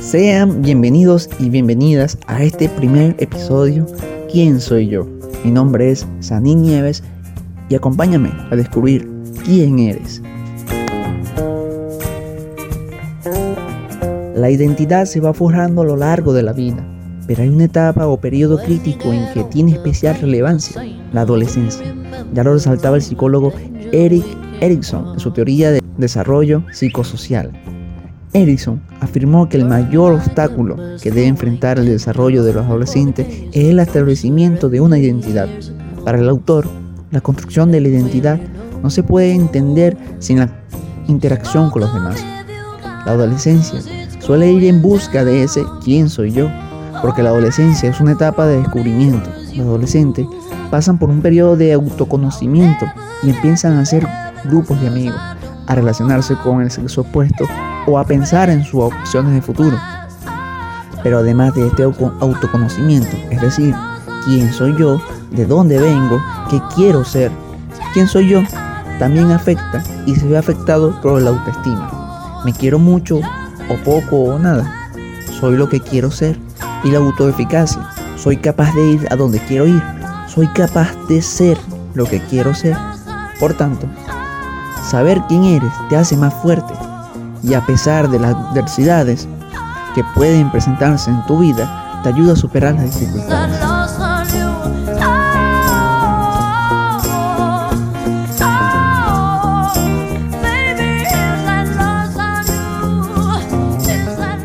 Sean bienvenidos y bienvenidas a este primer episodio ¿Quién soy yo? Mi nombre es Sanín Nieves y acompáñame a descubrir quién eres. La identidad se va forjando a lo largo de la vida, pero hay una etapa o periodo crítico en que tiene especial relevancia, la adolescencia. Ya lo resaltaba el psicólogo Eric Erickson en su teoría de desarrollo psicosocial. Erickson afirmó que el mayor obstáculo que debe enfrentar el desarrollo de los adolescentes es el establecimiento de una identidad. Para el autor, la construcción de la identidad no se puede entender sin la interacción con los demás. La adolescencia suele ir en busca de ese quién soy yo, porque la adolescencia es una etapa de descubrimiento. Los adolescentes pasan por un periodo de autoconocimiento y empiezan a hacer grupos de amigos, a relacionarse con el sexo opuesto o a pensar en sus opciones de futuro. Pero además de este autoconocimiento, es decir, quién soy yo, de dónde vengo, qué quiero ser, quién soy yo, también afecta y se ve afectado por la autoestima. Me quiero mucho o poco o nada. Soy lo que quiero ser. Y la autoeficacia. Soy capaz de ir a donde quiero ir. Soy capaz de ser lo que quiero ser. Por tanto, saber quién eres te hace más fuerte. Y a pesar de las adversidades que pueden presentarse en tu vida, te ayuda a superar las dificultades.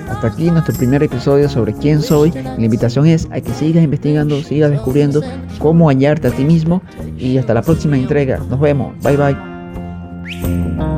Hasta aquí nuestro primer episodio sobre quién soy. La invitación es a que sigas investigando, sigas descubriendo cómo hallarte a ti mismo y hasta la próxima entrega. Nos vemos. Bye bye. Música